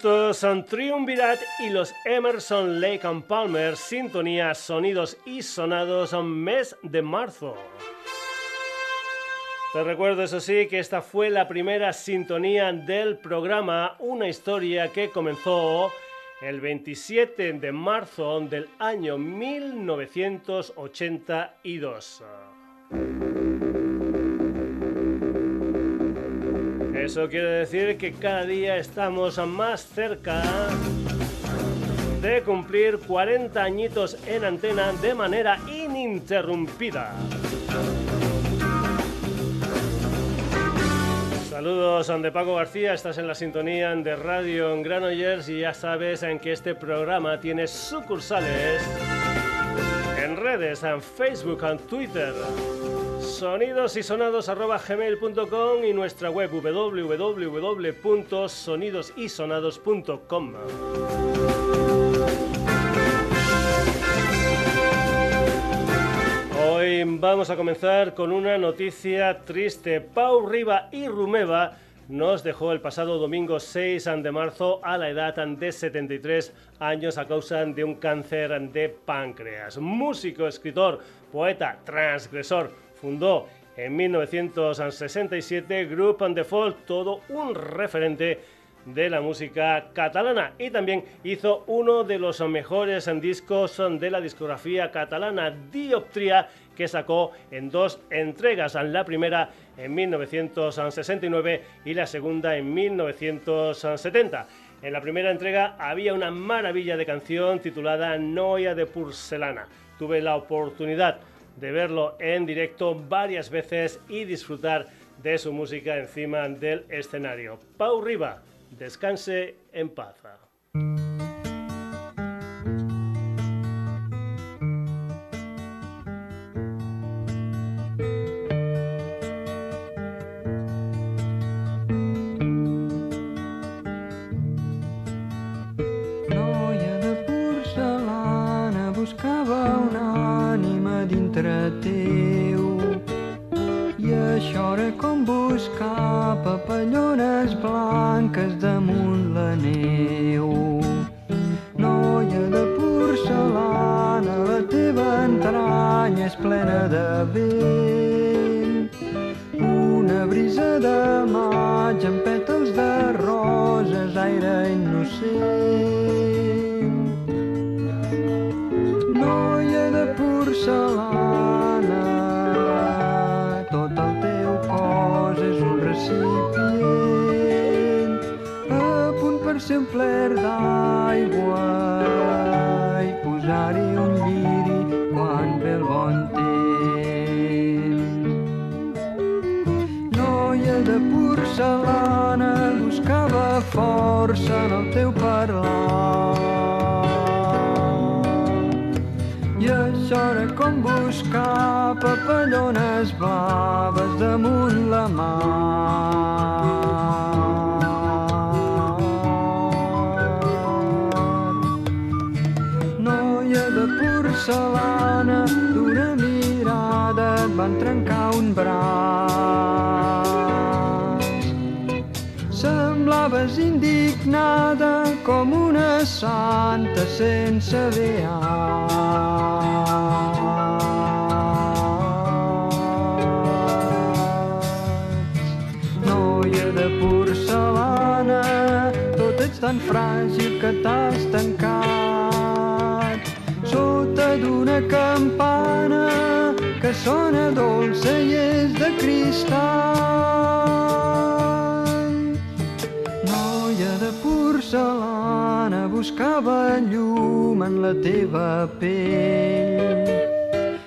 Juntos son Triumvirat y los Emerson Lake and Palmer, sintonía, sonidos y sonados mes de marzo. Te recuerdo, eso sí, que esta fue la primera sintonía del programa, una historia que comenzó el 27 de marzo del año 1982. Eso quiere decir que cada día estamos más cerca de cumplir 40 añitos en antena de manera ininterrumpida. Saludos de Paco García, estás en la sintonía de Radio en Granollers y ya sabes en que este programa tiene sucursales en redes, en Facebook, en Twitter sonidosisonados.gmail.com y nuestra web www.sonidosisonados.com. Hoy vamos a comenzar con una noticia triste. Pau Riva y Rumeva nos dejó el pasado domingo 6 de marzo a la edad de 73 años a causa de un cáncer de páncreas. Músico, escritor, poeta, transgresor, Fundó en 1967 Group and Default, todo un referente de la música catalana y también hizo uno de los mejores discos de la discografía catalana, Dioptria, que sacó en dos entregas, la primera en 1969 y la segunda en 1970. En la primera entrega había una maravilla de canción titulada Noia de Porcelana. Tuve la oportunidad de verlo en directo varias veces y disfrutar de su música encima del escenario. Pau Riva, descanse en paz. Papallones blanques damunt la neu. Noia de porcelana, la teva entranya és plena de vent. Una brisa de maig amb pètals de roses, aire innocent. Noia de porcelana, siempre da igual. Santa sense beats. Noia de porcelana, tot ets tan fràgil que t'has tancat sota d'una campana que sona dolça i és de cristall. Buscava llum en la teva pell.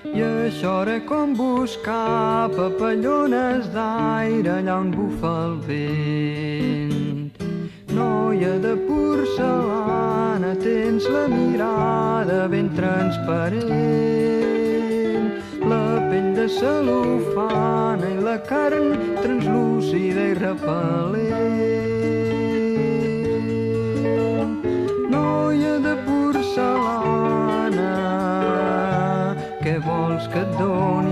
I això era com buscar papallones d'aire allà on bufa el vent. Noia de porcelana, tens la mirada ben transparent, la pell de cel·lofana i la carn translúcida i repel·lent. Porcelana, què vols que et donin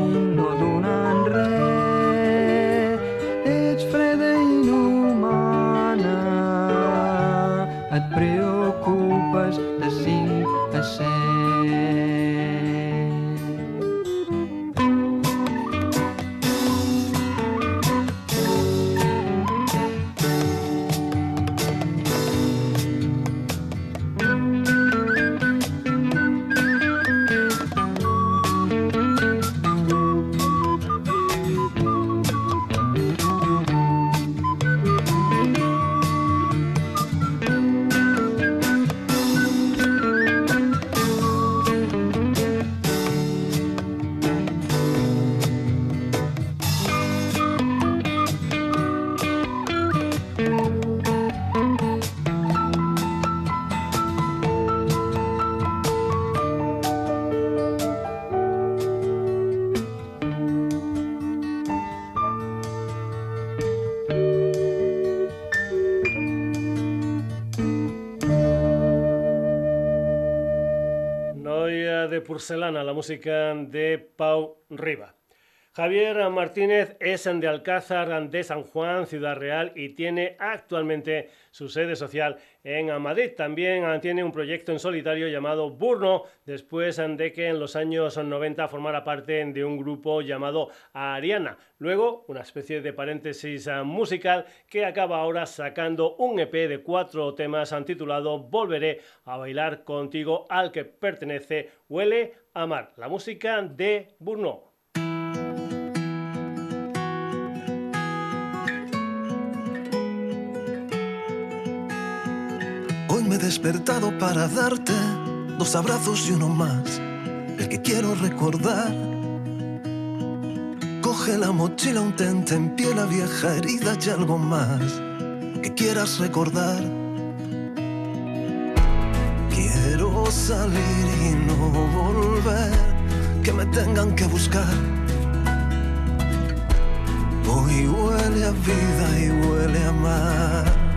Porcelana, la música de Pau Riva. Javier Martínez es de Alcázar de San Juan, Ciudad Real, y tiene actualmente su sede social en Madrid. También tiene un proyecto en solitario llamado Burno, después de que en los años 90 formara parte de un grupo llamado Ariana. Luego, una especie de paréntesis musical que acaba ahora sacando un EP de cuatro temas titulado Volveré a bailar contigo, al que pertenece Huele a Mar, la música de Burno. Me he despertado para darte dos abrazos y uno más, el que quiero recordar. Coge la mochila, un tente en pie, la vieja herida y algo más que quieras recordar. Quiero salir y no volver, que me tengan que buscar. Hoy huele a vida y huele a mar.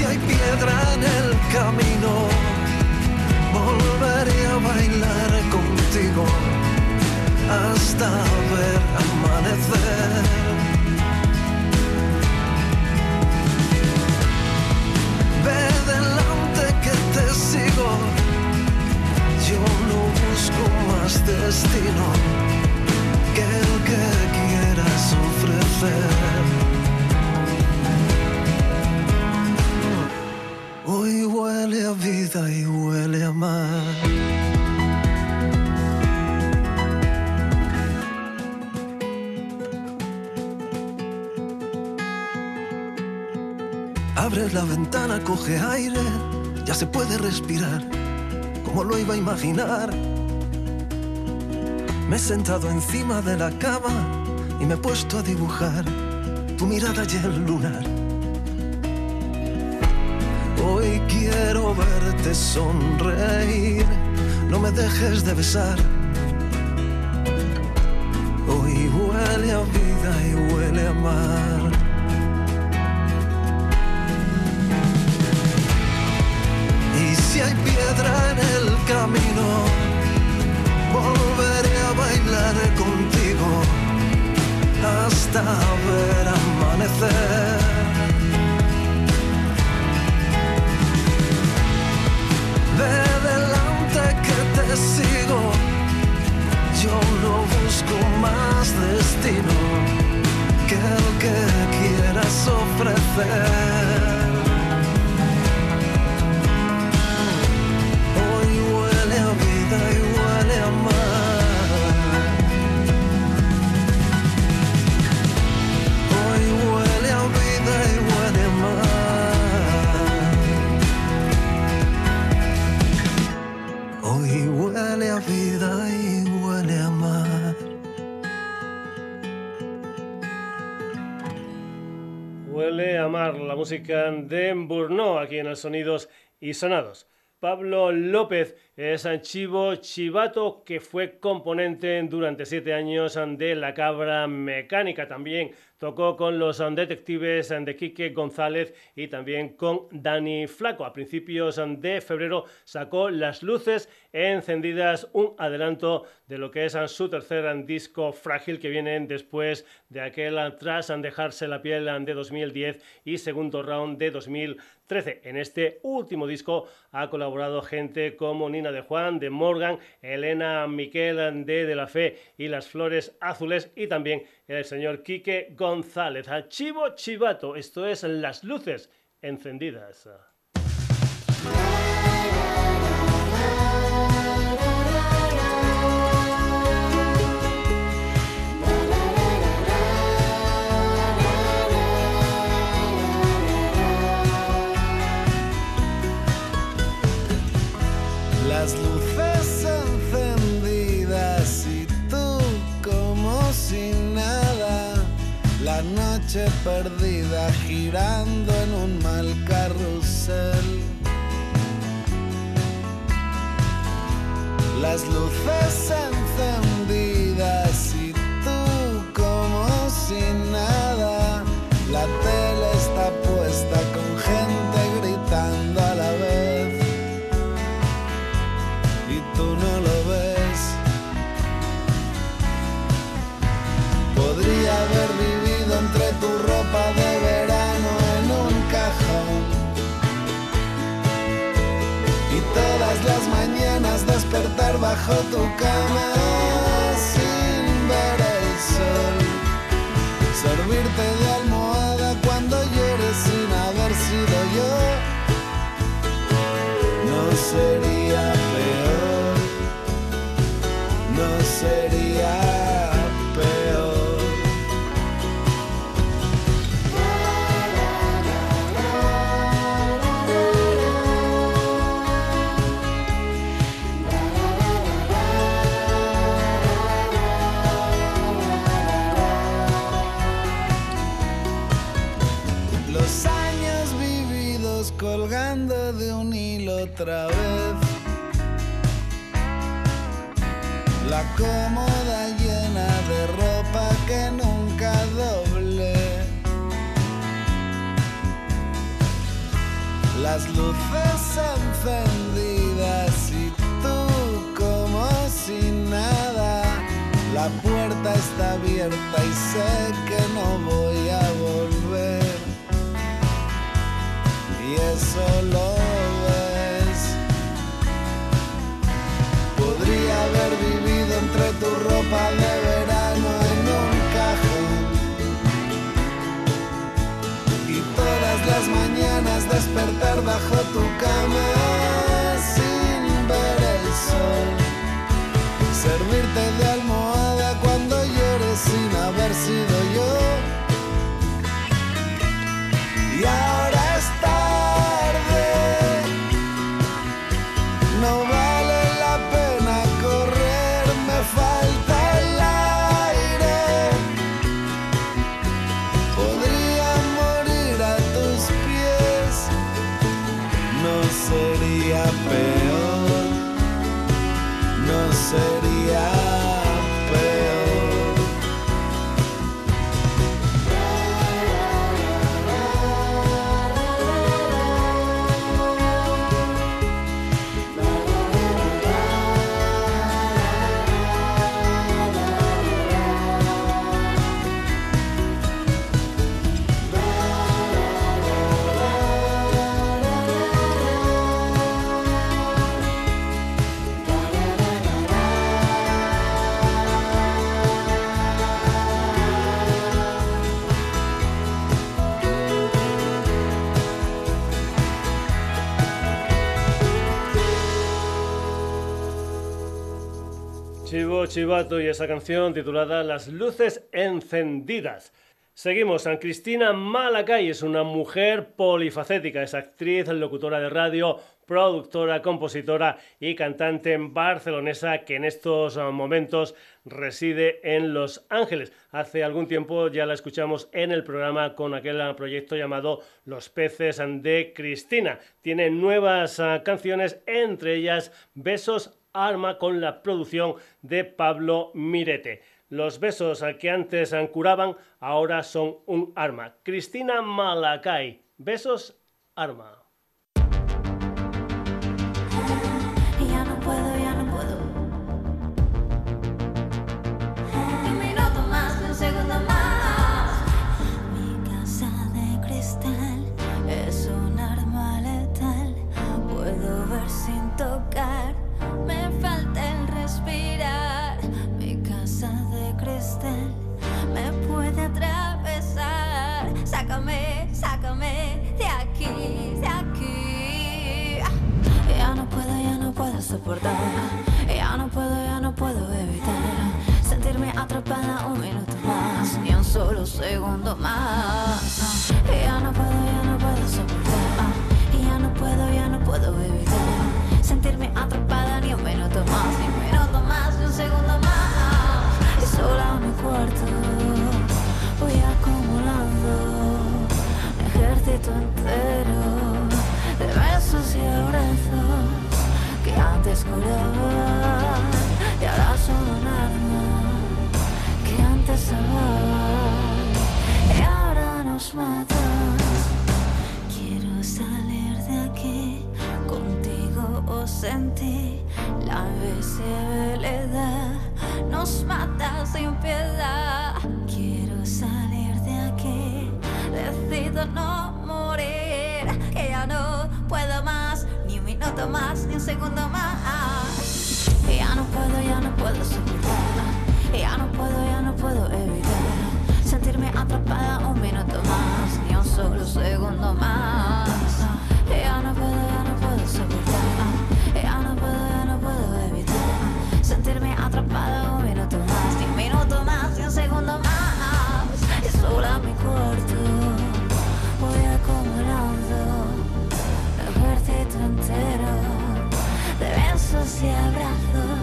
Si hay piedra en el camino, volveré a bailar contigo hasta ver amanecer. Ve delante que te sigo, yo no busco más destino La ventana, coge aire, ya se puede respirar, como lo iba a imaginar. Me he sentado encima de la cama y me he puesto a dibujar tu mirada y el lunar Hoy quiero verte sonreír, no me dejes de besar. Hoy huele a vida y huele a mar. Volveré a bailar contigo hasta ver amanecer. Ve delante que te sigo. Yo no busco más destino que el que quieras ofrecer. Música de Burno aquí en el Sonidos y Sonados. Pablo López es Chivo Chivato, que fue componente durante siete años de La Cabra Mecánica. También tocó con los detectives de Quique González y también con Dani Flaco. A principios de febrero sacó Las Luces Encendidas, un adelanto de lo que es su tercer disco frágil que viene después de aquel tras dejarse la piel de 2010 y segundo round de 2013. En este último disco ha colaborado gente como Nina de Juan, de Morgan, Elena Miquel de De La Fe y Las Flores Azules y también el señor Quique González. Chivo Chivato, esto es Las Luces Encendidas. No Chivato y esa canción titulada Las luces encendidas. Seguimos. San Cristina Malacay es una mujer polifacética, es actriz, locutora de radio, productora, compositora y cantante barcelonesa que en estos momentos reside en Los Ángeles. Hace algún tiempo ya la escuchamos en el programa con aquel proyecto llamado Los peces de Cristina. Tiene nuevas ah, canciones, entre ellas Besos Arma con la producción de Pablo Mirete. Los besos que antes curaban ahora son un arma. Cristina Malacay. Besos, arma. Ya no puedo, ya no puedo evitar sentirme atrapada un minuto más, ni un solo segundo más. Ya no puedo, ya no puedo soportar. Ya no puedo, ya no puedo evitar sentirme atrapada ni un minuto más, ni un minuto más, ni un segundo más. Y sola en mi cuarto entero de besos y abrazos que antes curaban y ahora son un arma que antes salvaban y ahora nos matan. Quiero salir de aquí contigo o sentir la visibilidad nos mata sin piedad. Quiero salir de aquí, decido no que ya no puedo más minuto más, ni un segundo más. Ya no puedo, ya no puedo soportar. Ya no puedo, ya no puedo evitar sentirme atrapada un minuto más, ni un solo segundo más. Y abrazos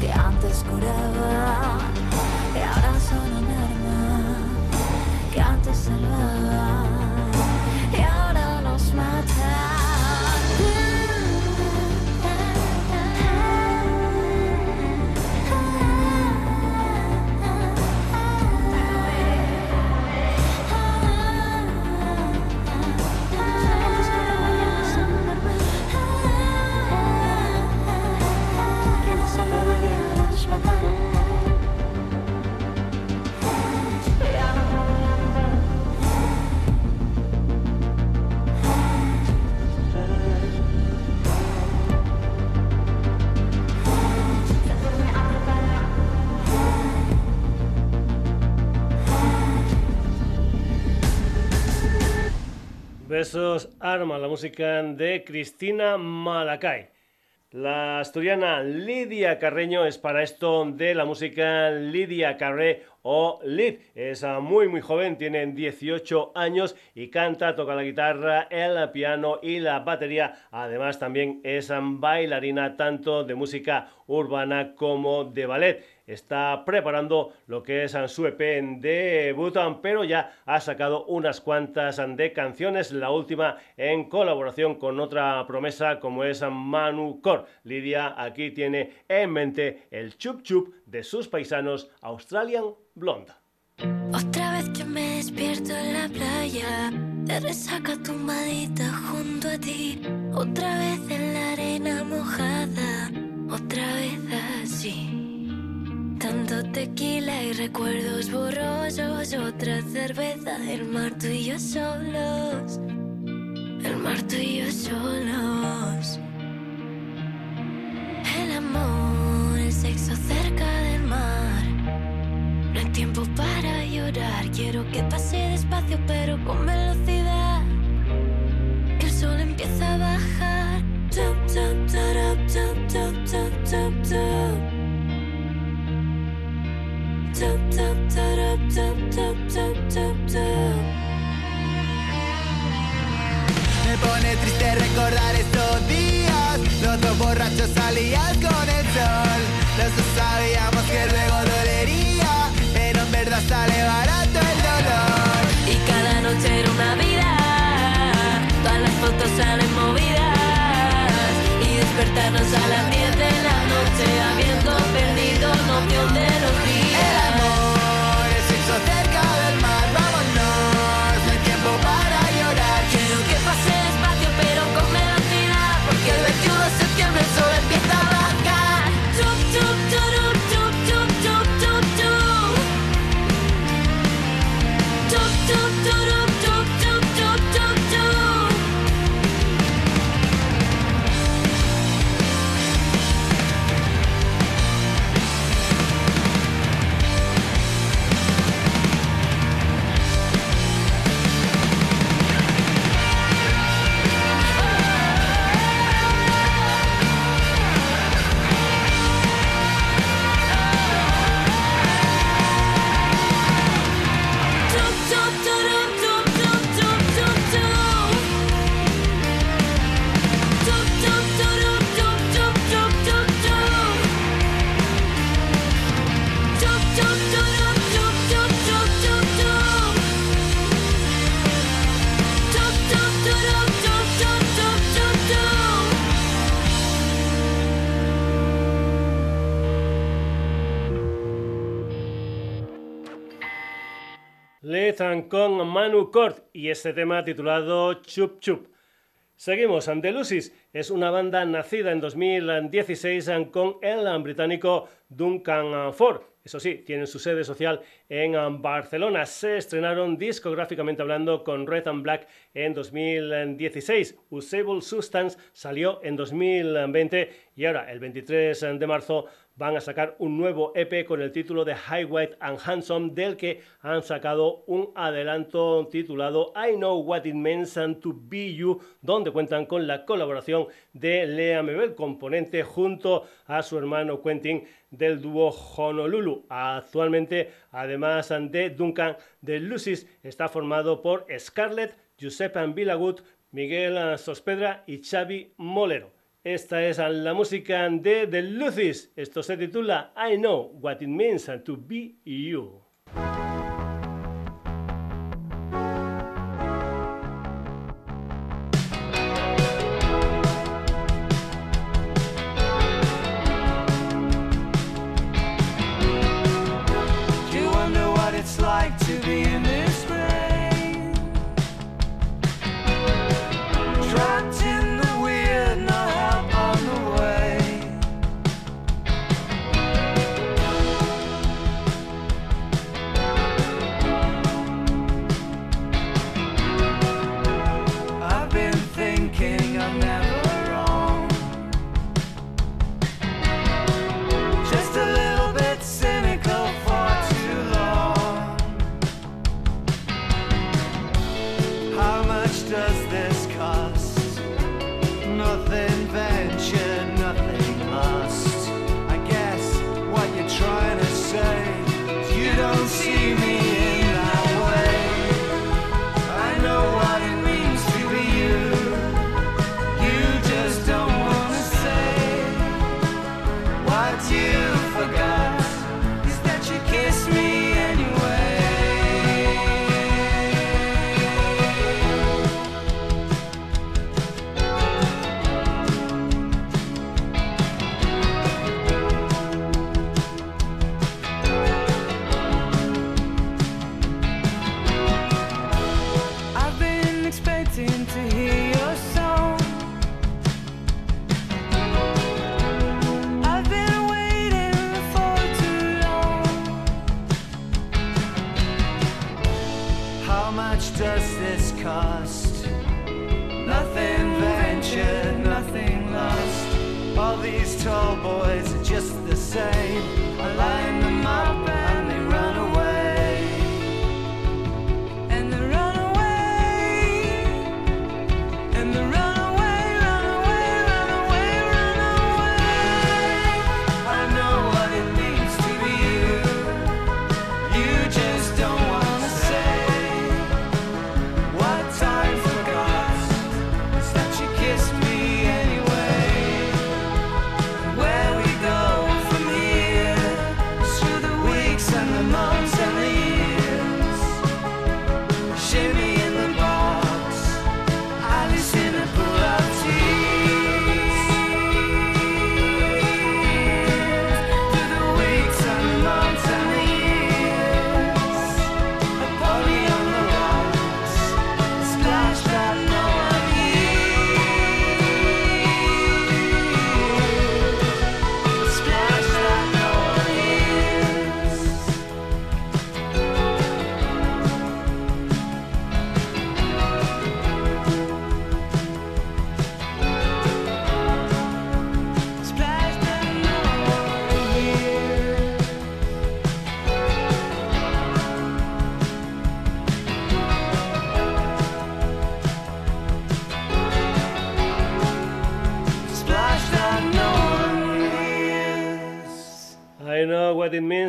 que antes curaban y ahora son un arma que antes salvaban Besos Arma, la música de Cristina Malacay. La asturiana Lidia Carreño es para esto de la música Lidia Carré o Lid. Es ah, muy muy joven, tiene 18 años y canta, toca la guitarra, el piano y la batería. Además también es ah, bailarina tanto de música urbana como de ballet está preparando lo que es su EP de Bhutan, pero ya ha sacado unas cuantas de canciones, la última en colaboración con otra promesa como es Manu Kor. Lidia aquí tiene en mente el chup chup de sus paisanos Australian Blonde. Otra vez que me despierto en la playa, resaca junto a ti. Otra vez en la arena mojada, otra vez. Tanto tequila y recuerdos borrosos, otra cerveza, el mar tú y yo solos, el mar tú y yo solos. El amor, el sexo cerca del mar. No hay tiempo para llorar, quiero que pase despacio pero con velocidad. Que el sol empieza a bajar. Tup, pone triste recordar estos días. Los dos borrachos salían con el sol. Los dos sabíamos que luego dolería, pero en verdad sale barato el dolor. Y cada noche era una vida, todas las fotos salen movidas. Despertarnos a las 10 de la noche, habiendo perdido noción de los días. El amor, el sexo cerca del mar, Lethan con Manu Kort y este tema titulado Chup Chup. Seguimos, Andalusis es una banda nacida en 2016 con el británico Duncan Ford. Eso sí, tienen su sede social en Barcelona. Se estrenaron discográficamente hablando con Red and Black en 2016. Usable Substance salió en 2020 y ahora, el 23 de marzo, van a sacar un nuevo EP con el título de High White and Handsome, del que han sacado un adelanto titulado I Know What It Means to Be You, donde cuentan con la colaboración de Lea Mebel, componente junto a su hermano Quentin del dúo Honolulu. Actualmente, además de Duncan de Lucis, está formado por Scarlett, Giuseppe Vilagut, Miguel Sospedra y Xavi Molero. Esta es la música de The Lucis. Esto se titula I Know What It Means to Be You.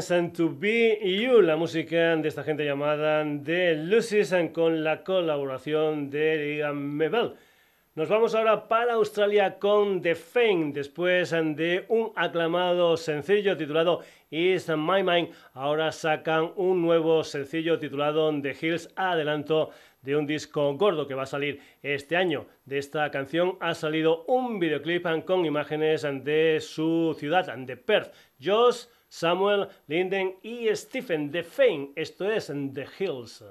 Means to Be You, la música de esta gente llamada The Lucy's con la colaboración de Ian Mebel. Nos vamos ahora para Australia con The Fame, después de un aclamado sencillo titulado Is My Mind. Ahora sacan un nuevo sencillo titulado The Hills, adelanto de un disco gordo que va a salir este año. De esta canción ha salido un videoclip con imágenes de su ciudad, de Perth. Josh, Samuel, Linden y Stephen de Fame. Esto es The Hills.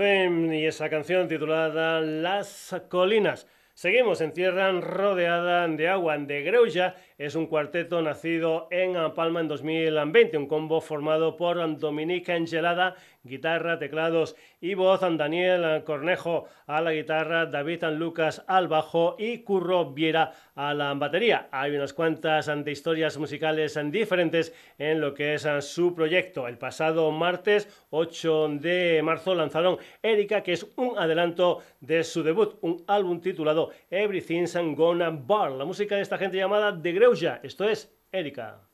Esa canción titulada Las Colinas. Seguimos en tierra rodeada de agua. De Greuja es un cuarteto nacido en Palma en 2020, un combo formado por Dominica Angelada, guitarra, teclados y voz, Daniel Cornejo a la guitarra, David Lucas al bajo y Curro Viera a la batería. Hay unas cuantas historias musicales diferentes en lo que es su proyecto. El pasado martes 8 de marzo lanzaron Erika, que es un adelanto de su debut, un álbum titulado Everything's Gonna Bar. La música de esta gente llamada The Greuja, esto es Erika.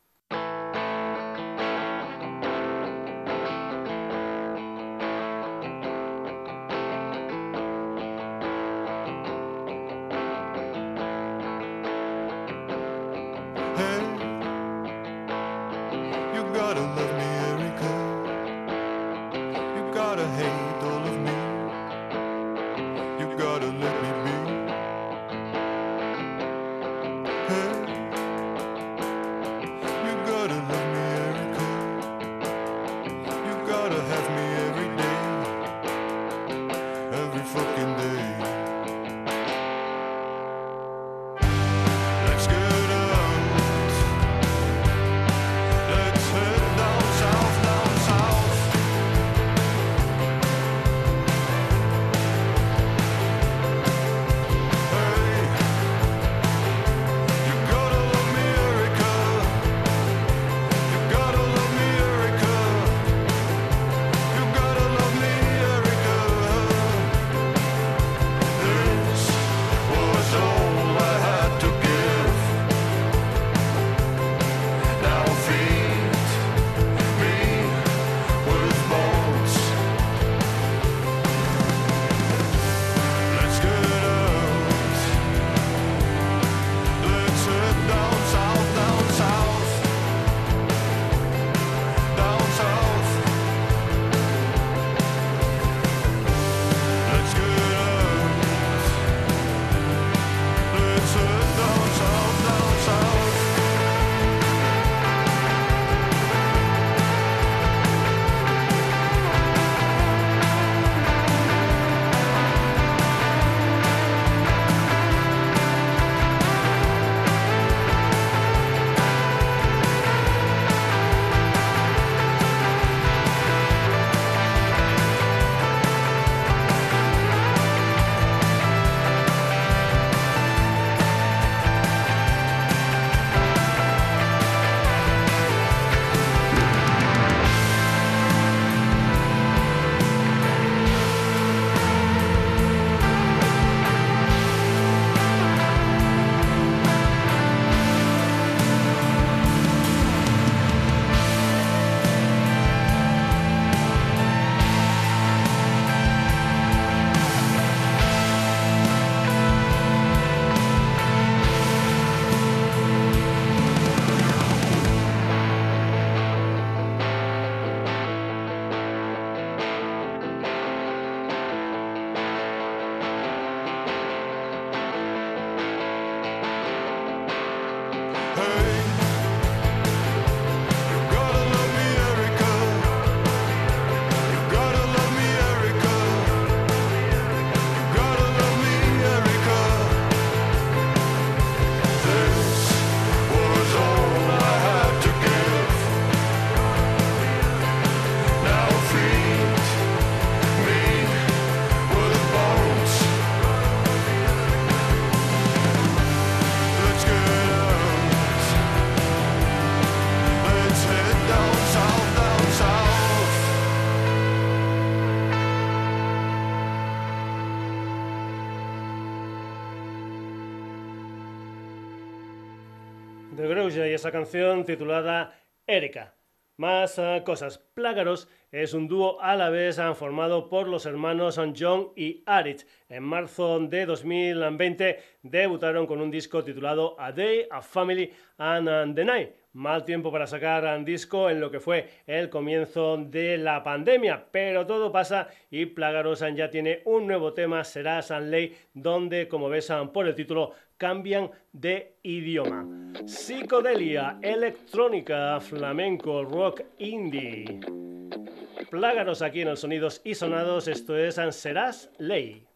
Esa canción titulada Erika. Más eh, cosas. Plágaros es un dúo a la vez eh, formado por los hermanos John y Arit. En marzo de 2020 debutaron con un disco titulado A Day, A Family and the Night. Mal tiempo para sacar un disco en lo que fue el comienzo de la pandemia, pero todo pasa y Plágaros ya tiene un nuevo tema, será San Ley, donde, como ves por el título, cambian de idioma. Psicodelia, electrónica, flamenco, rock, indie. Plágaros aquí en el Sonidos y Sonados, esto es Serás Ley.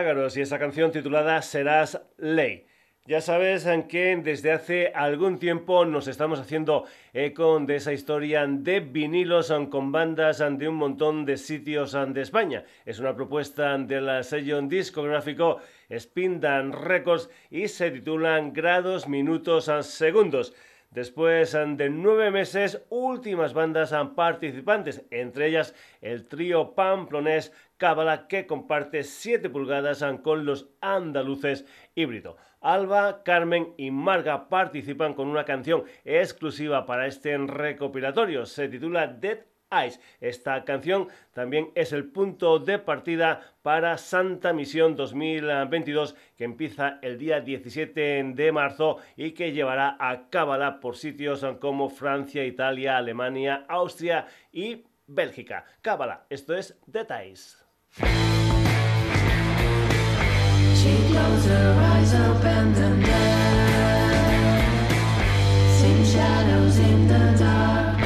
Y esa canción titulada Serás Ley. Ya sabes que desde hace algún tiempo nos estamos haciendo eco de esa historia de vinilos con bandas de un montón de sitios de España. Es una propuesta del sello discográfico Spindan Records y se titulan Grados, Minutos, Segundos. Después de nueve meses, últimas bandas participantes, entre ellas el trío pamplonés Cábala, que comparte 7 pulgadas con los andaluces híbrido. Alba, Carmen y Marga participan con una canción exclusiva para este recopilatorio. Se titula Dead Eyes. Esta canción también es el punto de partida para Santa Misión 2022 que empieza el día 17 de marzo y que llevará a cábala por sitios como Francia, Italia, Alemania, Austria y Bélgica. Cábala, esto es Dead Eyes. She closed her eyes, opened them there. Seen shadows in the dark.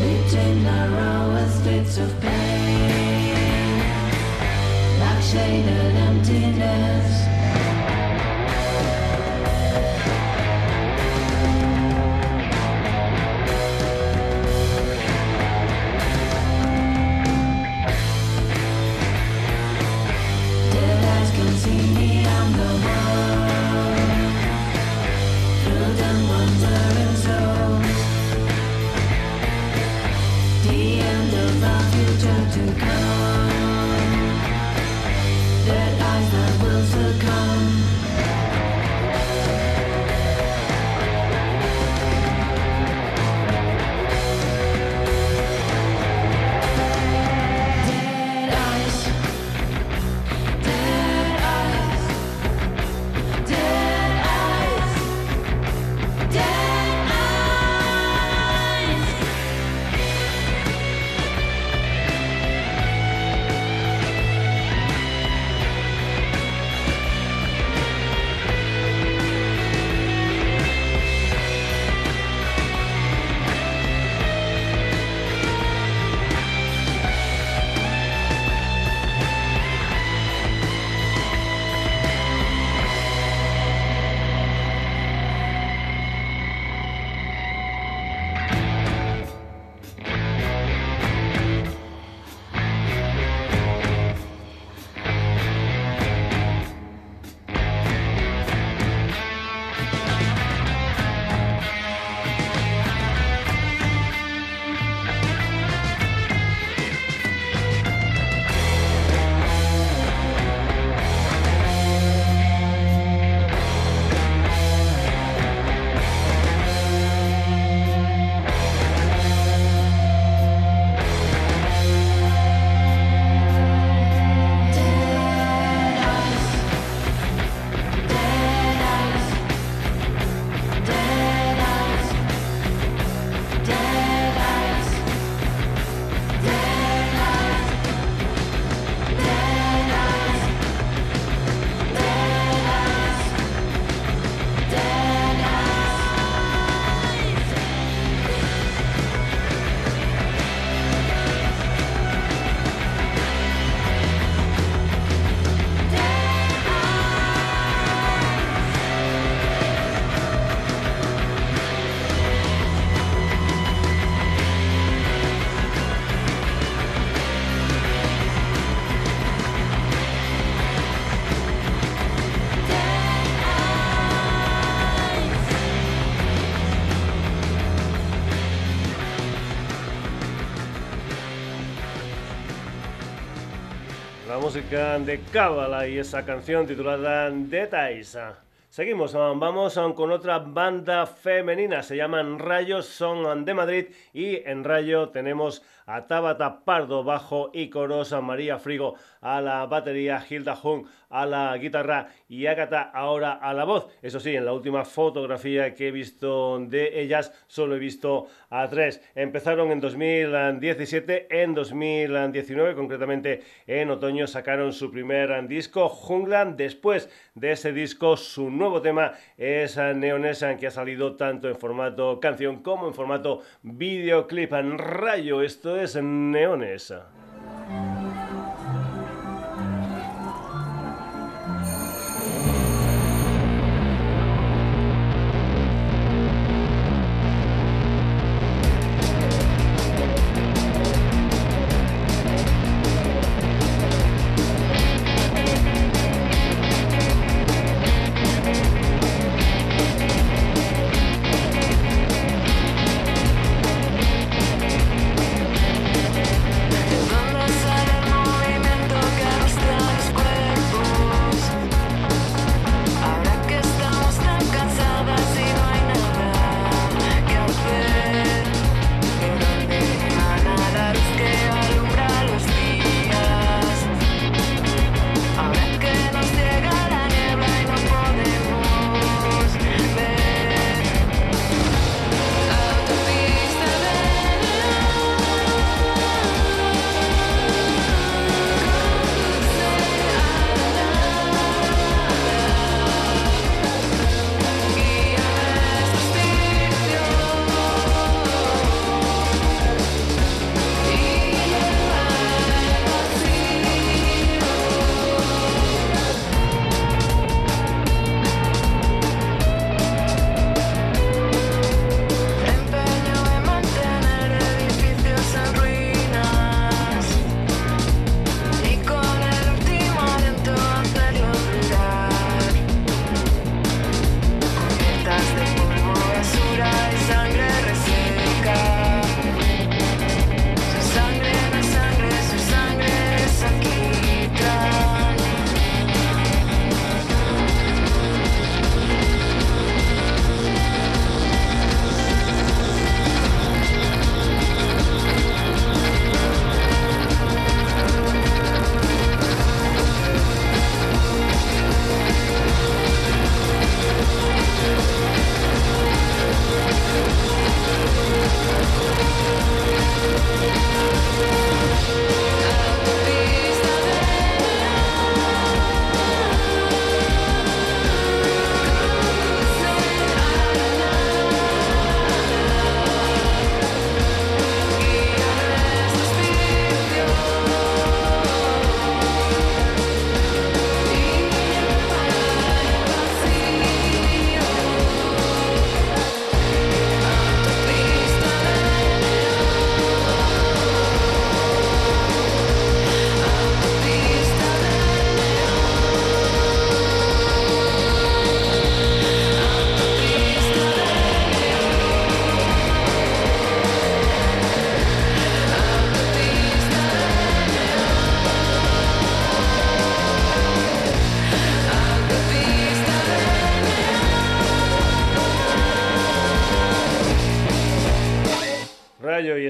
Between narrow slits of pain. De Cábala y esa canción titulada Detalles. Seguimos, vamos con otra banda femenina, se llaman Rayos, son de Madrid y en Rayo tenemos a Tabata Pardo bajo y coros, a María Frigo a la batería, Hilda Jung a la guitarra y Agatha ahora a la voz. Eso sí, en la última fotografía que he visto de ellas solo he visto a tres. Empezaron en 2017, en 2019, concretamente en otoño, sacaron su primer disco, Jungla. Después de ese disco, su nuevo tema es Neonesa, que ha salido tanto en formato canción como en formato videoclip. En rayo, esto es Neonesa.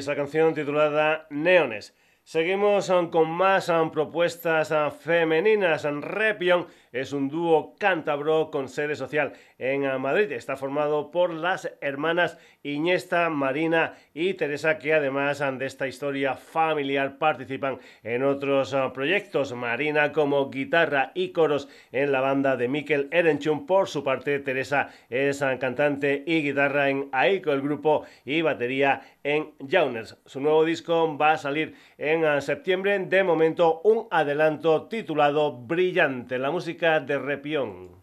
Esa canción titulada Neones. Seguimos um, con más um, propuestas uh, femeninas. Repion es un dúo cántabro con sede social en Madrid. Está formado por las hermanas Iñesta, Marina y Teresa, que además de esta historia familiar participan en otros proyectos. Marina como guitarra y coros en la banda de Mikel Erenchun. Por su parte, Teresa es cantante y guitarra en Aiko, el grupo, y batería en Jauners. Su nuevo disco va a salir en septiembre. De momento, un adelanto titulado Brillante, la música de Repión.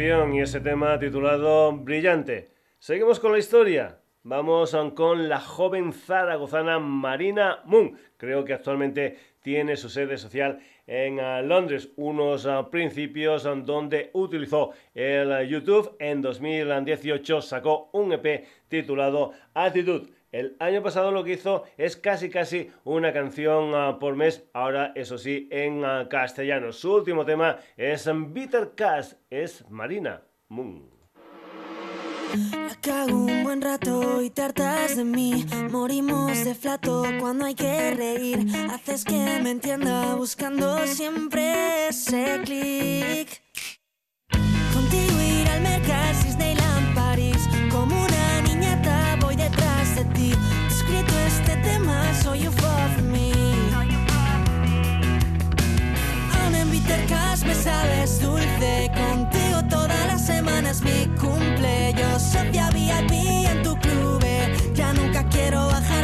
Y ese tema titulado Brillante. Seguimos con la historia. Vamos con la joven zaragozana Marina Moon. Creo que actualmente tiene su sede social en ah, Londres, unos ah, principios donde utilizó el YouTube. En 2018 sacó un EP titulado Attitude. El año pasado lo que hizo es casi casi una canción ah, por mes, ahora eso sí en ah, castellano. Su último tema es Bitter Cast, es Marina Moon. Cago un buen rato y tartas de mí. Morimos de flato cuando hay que reír. Haces que me entienda buscando siempre ese clic. Sabes dulce. Contigo todas las semanas mi cumple. Yo socia VIP en tu club. Ya nunca quiero bajar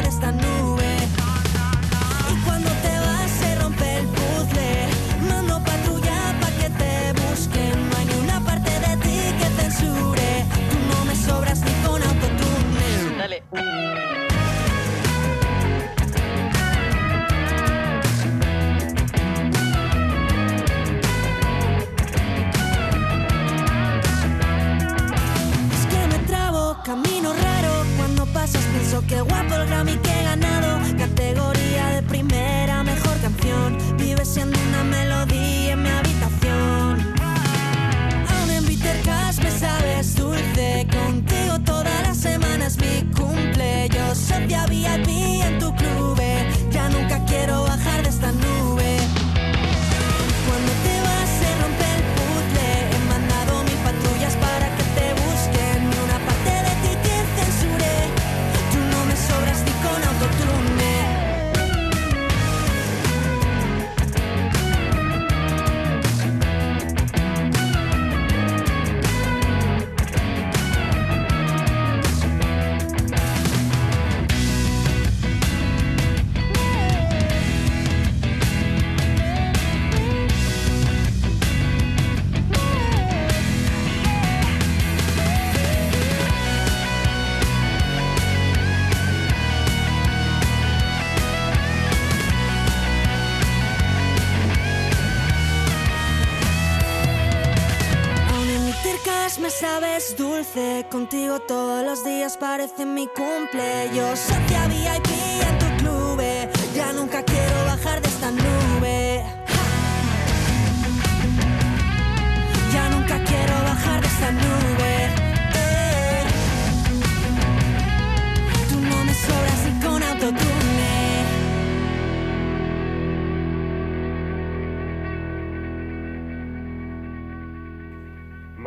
Contigo todos los días parece mi cumple. Yo socia VIP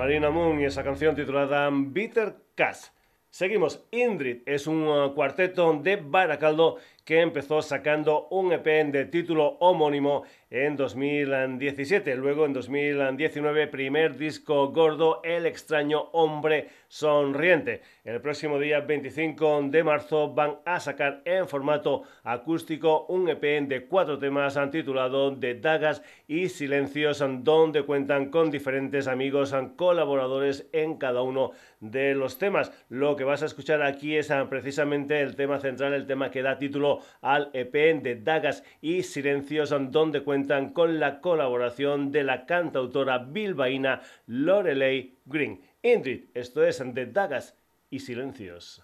Marina Moon y esa canción titulada Bitter Cash. Seguimos, Indrid es un uh, cuarteto de Baracaldo que empezó sacando un EP de título homónimo en 2017. Luego en 2019, primer disco gordo, El extraño hombre sonriente. El próximo día 25 de marzo van a sacar en formato acústico un EP de cuatro temas titulado De Dagas y Silencios, donde cuentan con diferentes amigos colaboradores en cada uno de los temas. Lo que vas a escuchar aquí es ah, precisamente el tema central, el tema que da título al EP de Dagas y Silencios, donde cuentan con la colaboración de la cantautora bilbaína Lorelei Green. Indrid, esto es de Dagas y Silencios.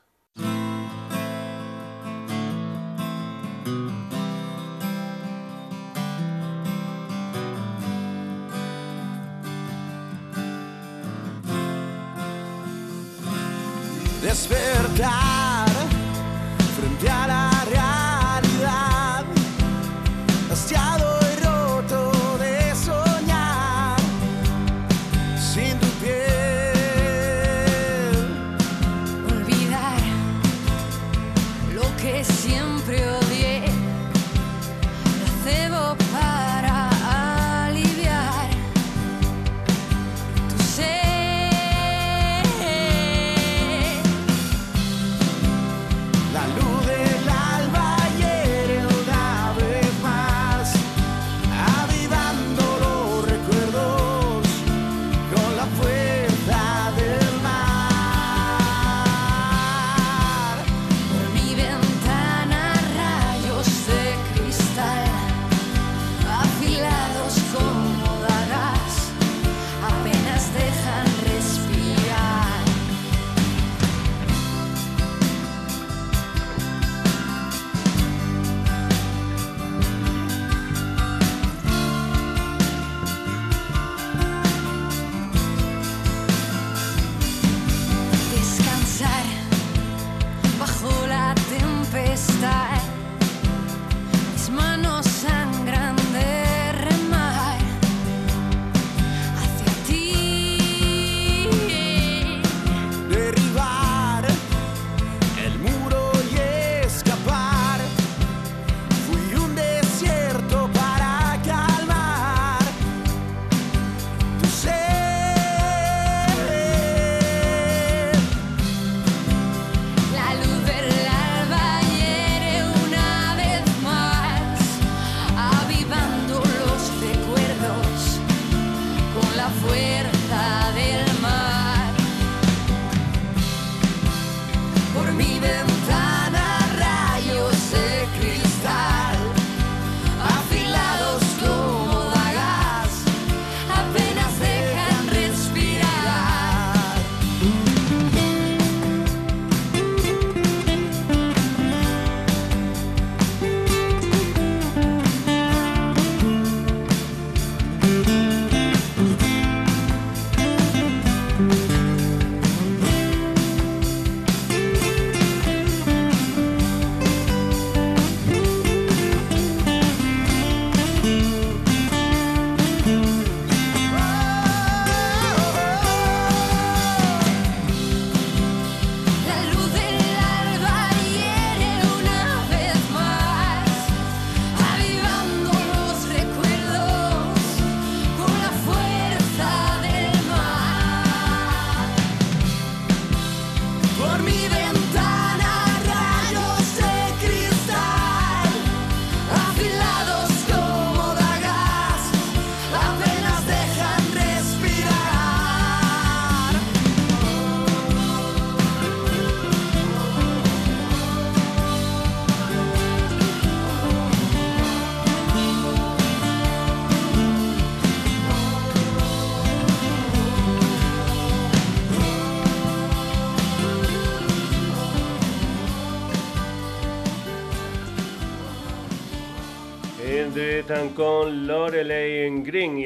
despertar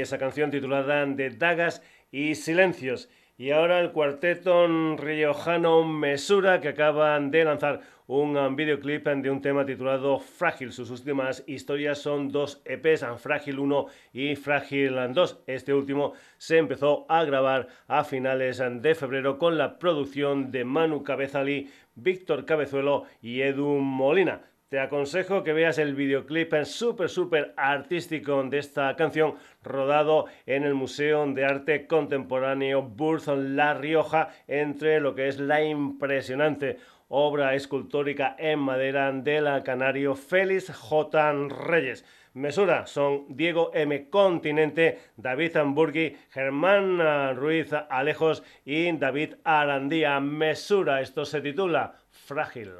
esa canción titulada De Dagas y Silencios. Y ahora el cuarteto riojano Mesura que acaban de lanzar un videoclip de un tema titulado Frágil. Sus últimas historias son dos EPs, Frágil 1 y Frágil 2. Este último se empezó a grabar a finales de febrero con la producción de Manu Cabezalí, Víctor Cabezuelo y Edu Molina. Te aconsejo que veas el videoclip súper, súper artístico de esta canción, rodado en el Museo de Arte Contemporáneo Burzón La Rioja, entre lo que es la impresionante obra escultórica en madera del canario Félix J. Reyes. Mesura son Diego M. Continente, David Hamburgui, Germán Ruiz Alejos y David Arandía. Mesura, esto se titula Frágil.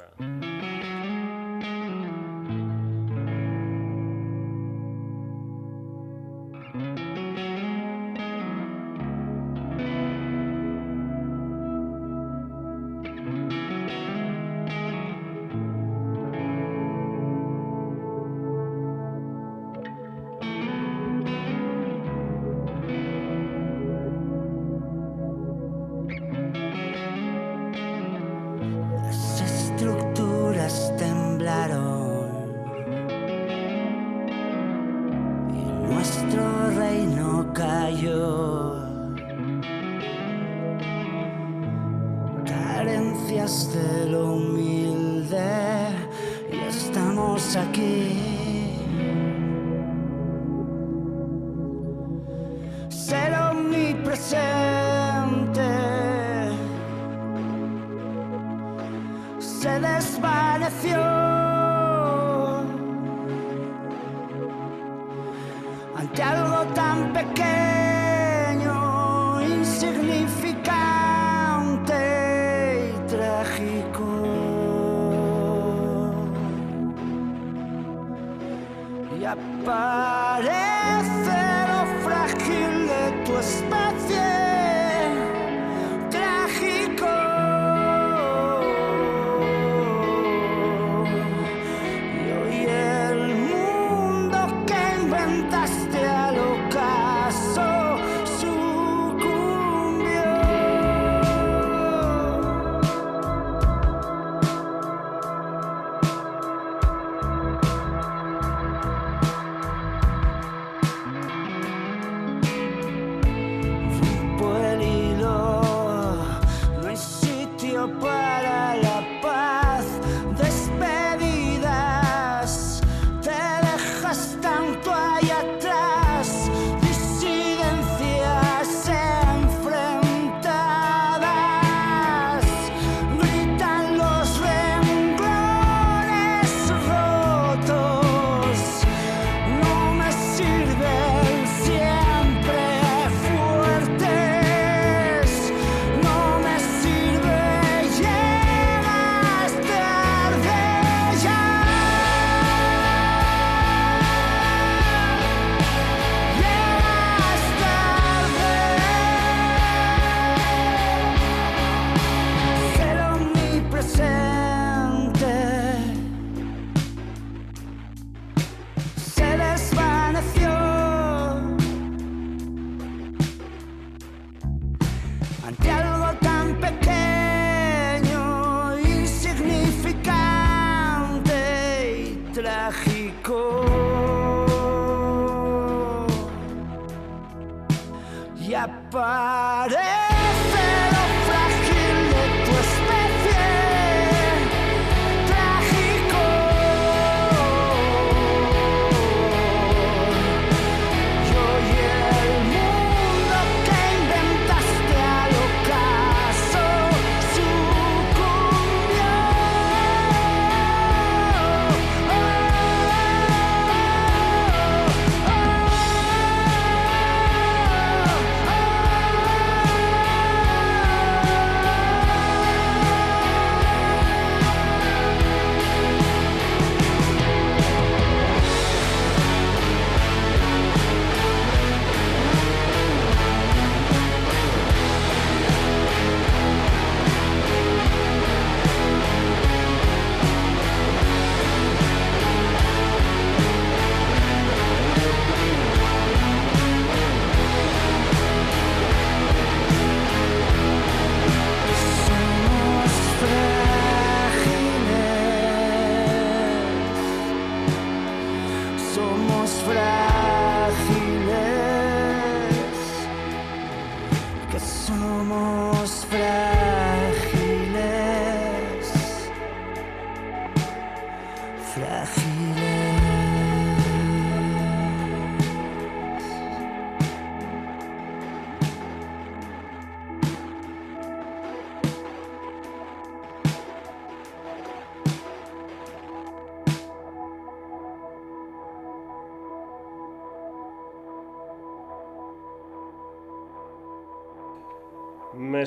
que ser omnipresente se desvaneció.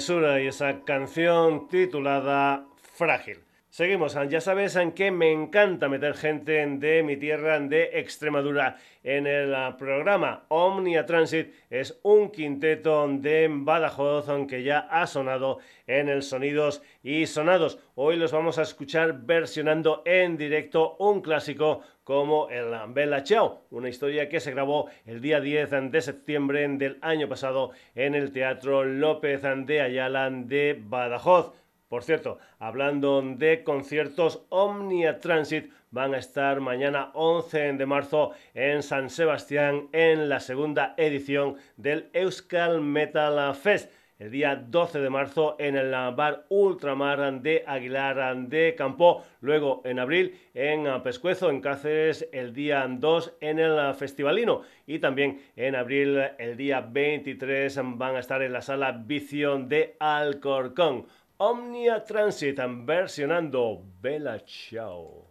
Y esa canción titulada Frágil. Seguimos, ya sabes en que me encanta meter gente de mi tierra de Extremadura en el programa. Omnia Transit es un quinteto de Badajoz que ya ha sonado en el Sonidos y Sonados. Hoy los vamos a escuchar versionando en directo un clásico como el Bella Ciao, una historia que se grabó el día 10 de septiembre del año pasado en el Teatro López de Ayala de Badajoz. Por cierto, hablando de conciertos, Omnia Transit van a estar mañana 11 de marzo en San Sebastián en la segunda edición del Euskal Metal Fest. El día 12 de marzo en el bar Ultramar de Aguilar de Campo. Luego en abril en Pescuezo, en Cáceres, el día 2 en el Festivalino. Y también en abril, el día 23, van a estar en la sala Vicio de Alcorcón. Omnia Transit versionando Bella Ciao.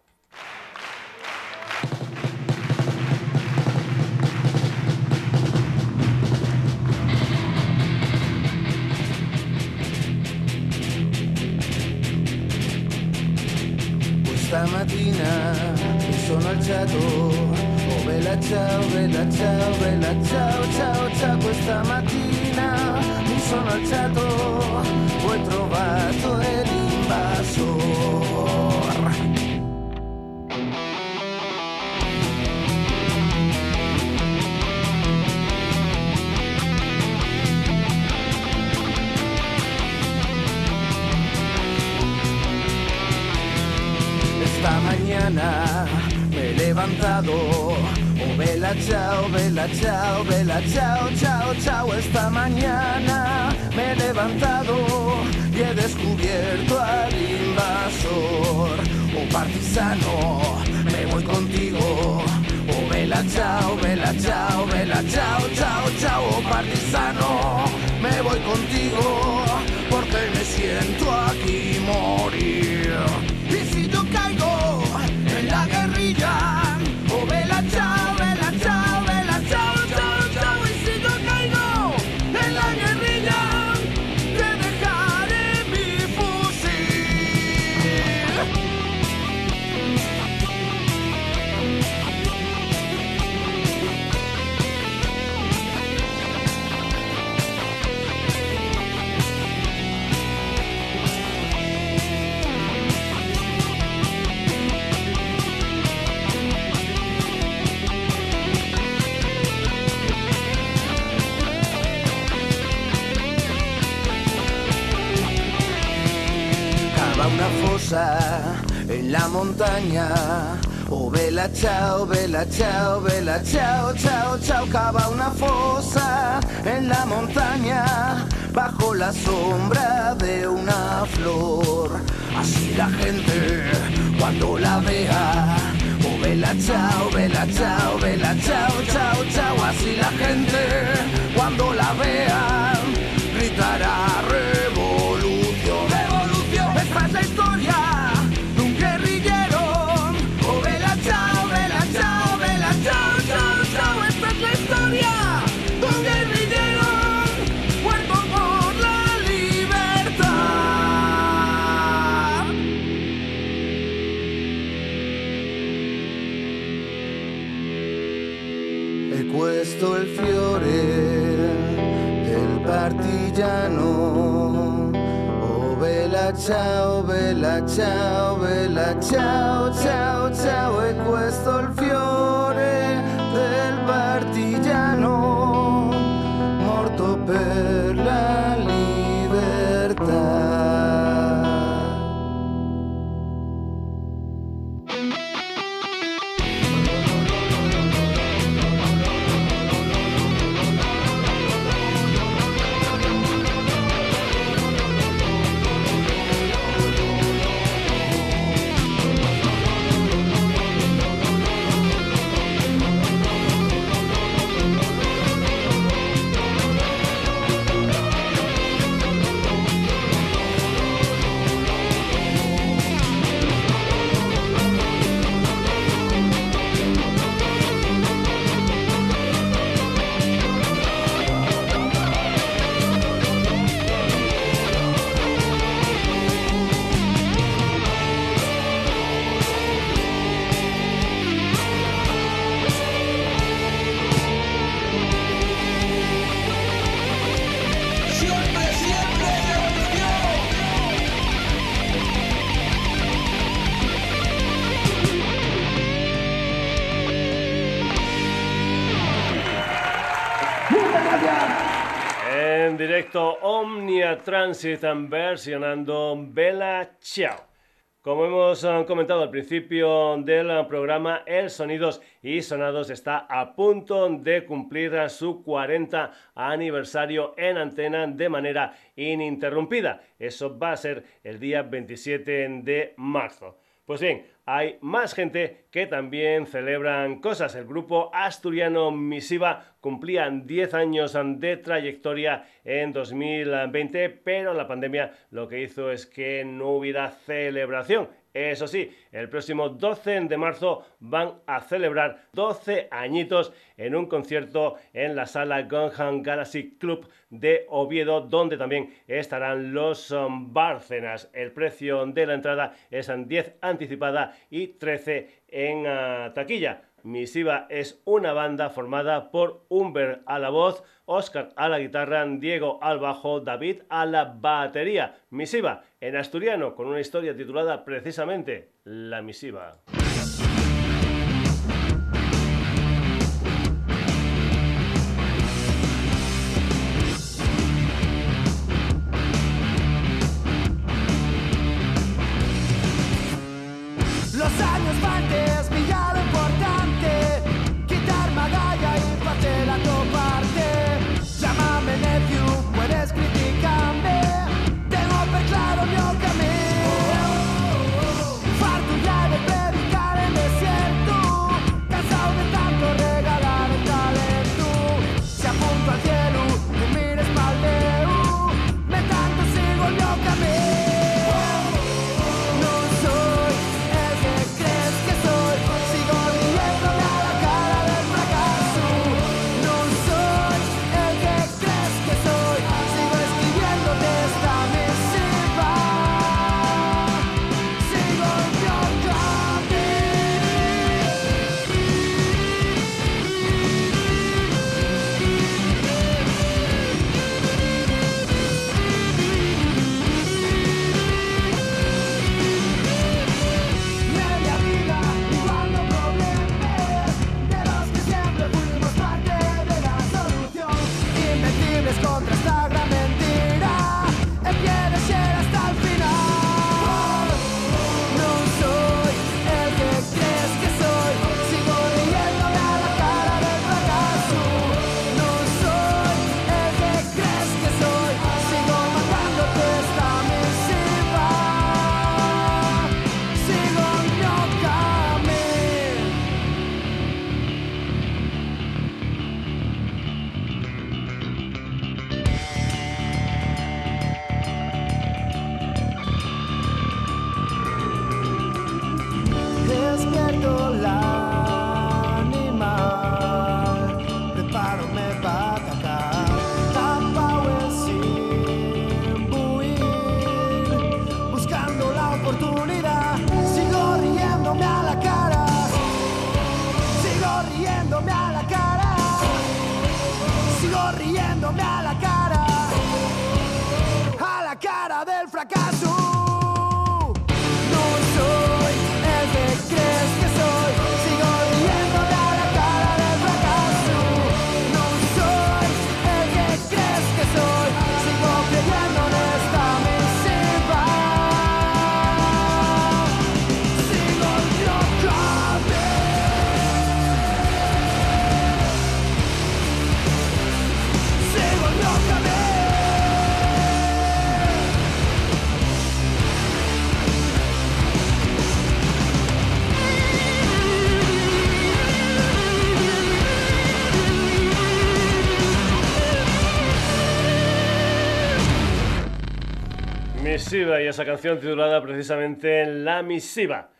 Questa mattina mi sono alzato Oh bella ciao, bella ciao, bella ciao, ciao, ciao Questa mattina mi sono alzato Ho trovato l'invasor levantado. Oh, bella ciao, bella ciao, bella ciao, ciao, ciao. Esta mañana me he levantado y he descubierto al invasor. Oh, partisano, me voy contigo. Oh, bella ciao, bella ciao, bella ciao, ciao, ciao. Oh, partisano, me voy contigo porque me siento aquí morir. En la montaña. Oh, vela chao, vela chao, vela chao, chao, chao. Cava una fosa en la montaña bajo la sombra de una flor. Así la gente cuando la vea. Oh, vela chao, vela chao, vela chao, chao, chao. Así la gente cuando la vea ciao, bella ciao, bella ciao, ciao, ciao. E questo è il fiore directo Omnia Transit versionando Bella Ciao. Como hemos eh, comentado al principio del programa, el Sonidos y Sonados está a punto de cumplir su 40 aniversario en antena de manera ininterrumpida. Eso va a ser el día 27 de marzo. Pues bien, hay más gente que también celebran cosas. El grupo asturiano Misiva cumplía 10 años de trayectoria en 2020, pero la pandemia lo que hizo es que no hubiera celebración. Eso sí, el próximo 12 de marzo van a celebrar 12 añitos en un concierto en la sala Gunham Galaxy Club de Oviedo, donde también estarán los um, Bárcenas. El precio de la entrada es en 10 anticipada y 13 en uh, taquilla. Misiva es una banda formada por Humber a la voz, Oscar a la guitarra, Diego al bajo, David a la batería. Misiva en asturiano con una historia titulada precisamente La Misiva. Y esa canción titulada precisamente La Misiva.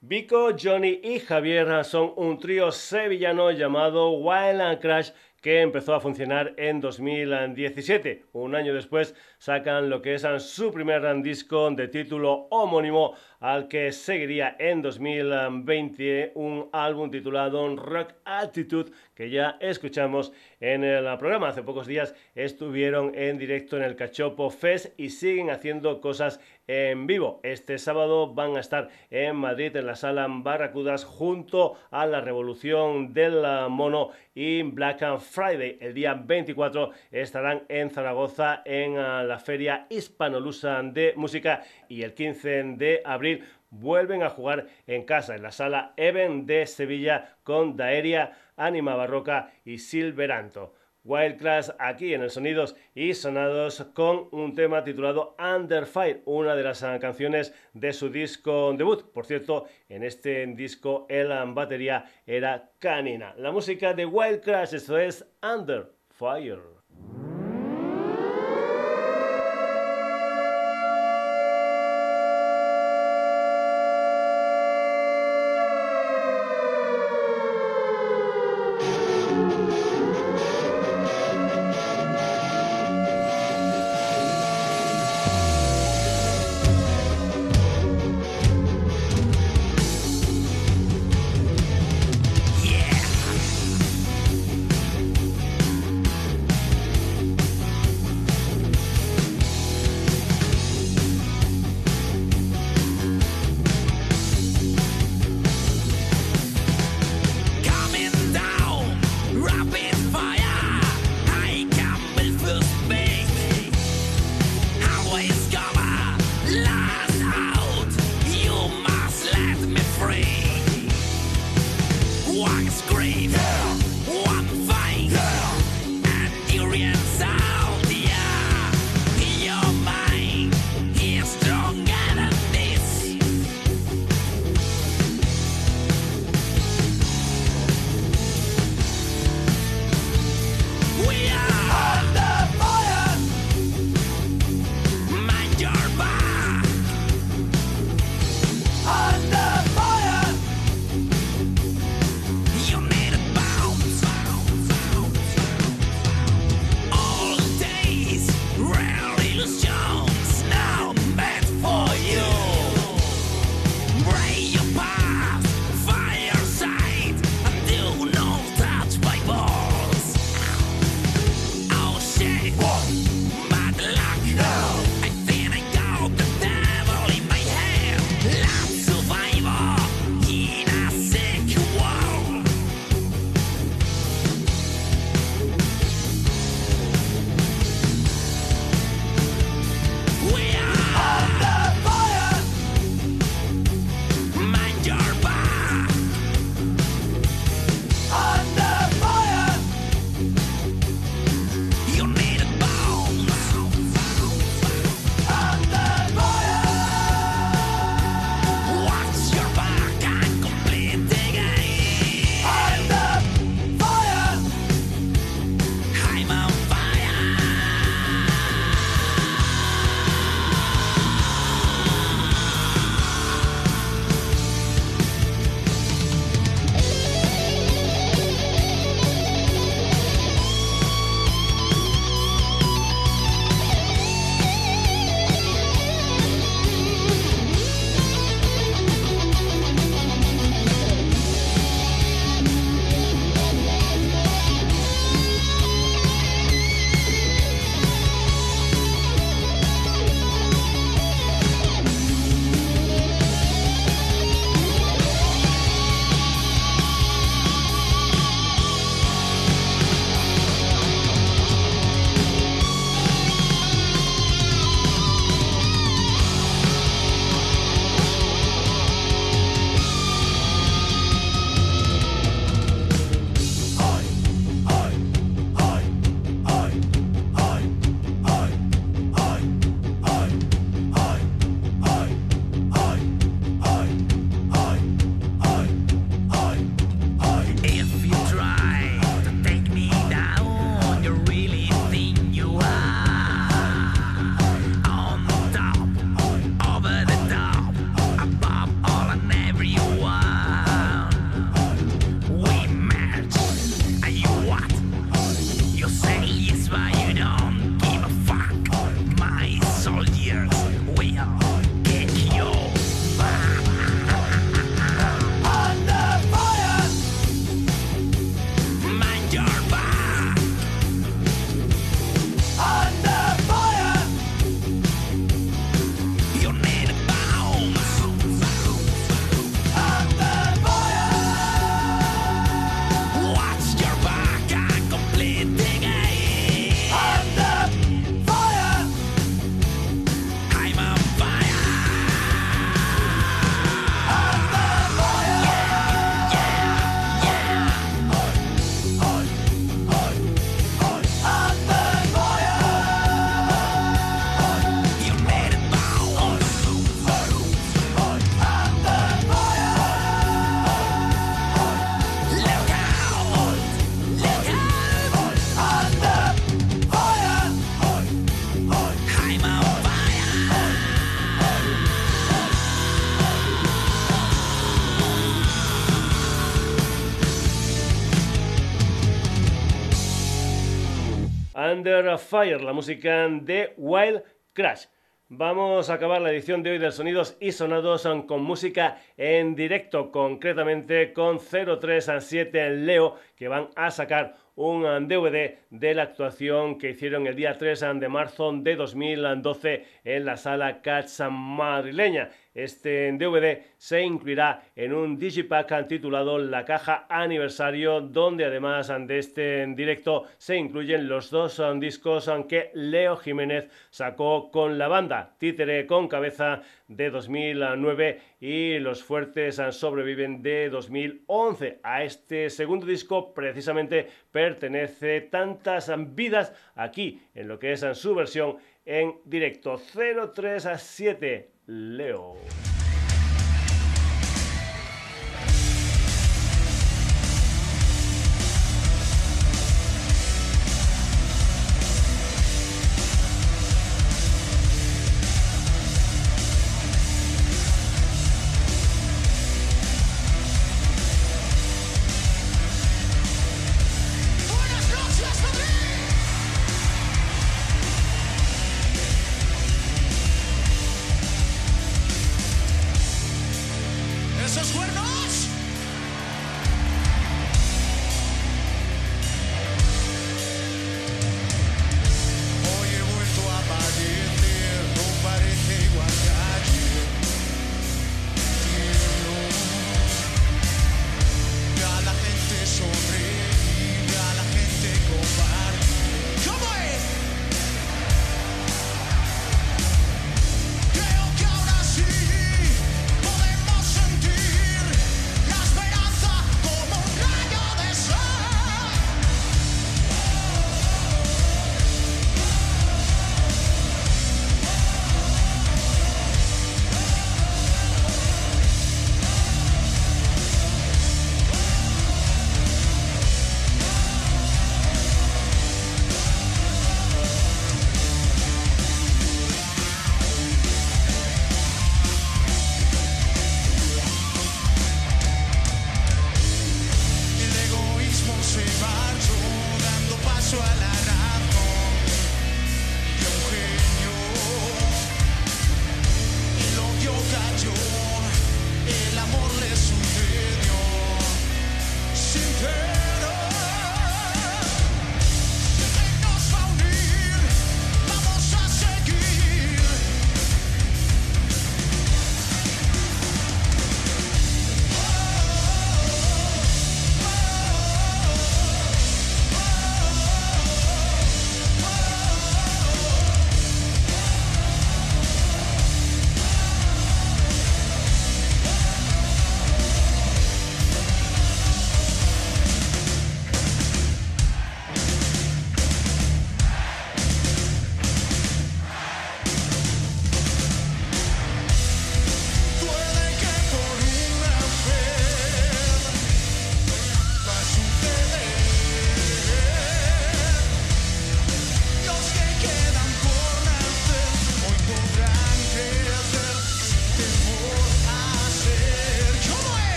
Vico, Johnny y Javier son un trío sevillano llamado Wild and Crash que empezó a funcionar en 2017. Un año después sacan lo que es su primer disco de título homónimo al que seguiría en 2020 un álbum titulado Rock Attitude que ya escuchamos en el programa. Hace pocos días estuvieron en directo en el Cachopo Fest y siguen haciendo cosas en vivo. Este sábado van a estar en Madrid en la sala Barracudas junto a la Revolución del Mono y Black Friday. El día 24 estarán en Zaragoza en ah, la Feria Hispanolusa de Música y el 15 de abril vuelven a jugar en casa en la sala Even de Sevilla con Daeria, Anima Barroca y Silveranto. Wild Class aquí en el Sonidos y Sonados con un tema titulado Under Fire, una de las canciones de su disco debut. Por cierto, en este disco el batería era canina. La música de Wild Class, esto es Under Fire. Under Fire, la música de Wild Crash. Vamos a acabar la edición de hoy del Sonidos y Sonados con música en directo, concretamente con 037 Leo, que van a sacar un DVD de la actuación que hicieron el día 3 de marzo de 2012 en la sala Cats madrileña. Este DVD se incluirá en un digipack titulado La Caja Aniversario, donde además de este directo se incluyen los dos discos que Leo Jiménez sacó con la banda, Títere con Cabeza de 2009 y Los Fuertes Sobreviven de 2011. A este segundo disco precisamente pertenece tantas vidas aquí en lo que es su versión en directo 037 Leo.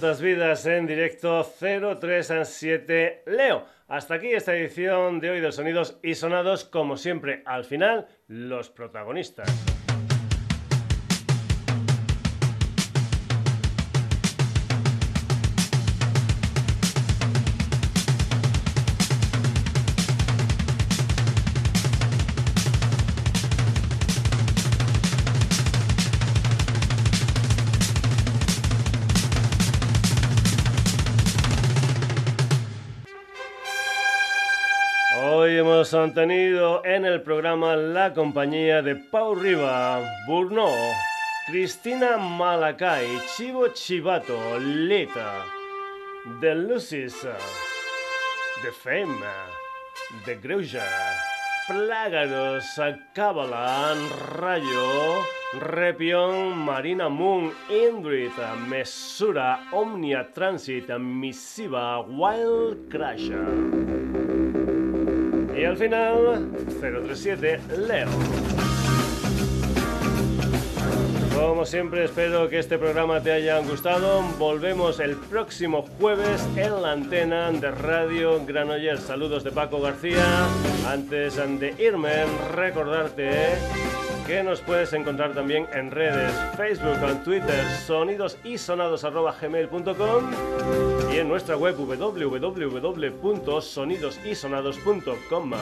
Tantas vidas en directo 037 Leo. Hasta aquí esta edición de hoy de Sonidos y Sonados. Como siempre, al final, los protagonistas. Han tenido en el programa la compañía de Pau Riva, Burno, Cristina Malacay, Chivo Chivato, Lita, The Lucis, The Fame, The Greuja, Plágaros, Cabalan, Rayo, Repion, Marina Moon, Indrid, Mesura, Omnia Transit, Misiva, Wild Crusher. Y al final, 037 Leo. Como siempre, espero que este programa te haya gustado. Volvemos el próximo jueves en la antena de Radio Granollers. Saludos de Paco García. Antes de irme, recordarte que nos puedes encontrar también en redes, Facebook, en Twitter, sonidosisonados.gmail.com y en nuestra web www.sonidosisonados.com.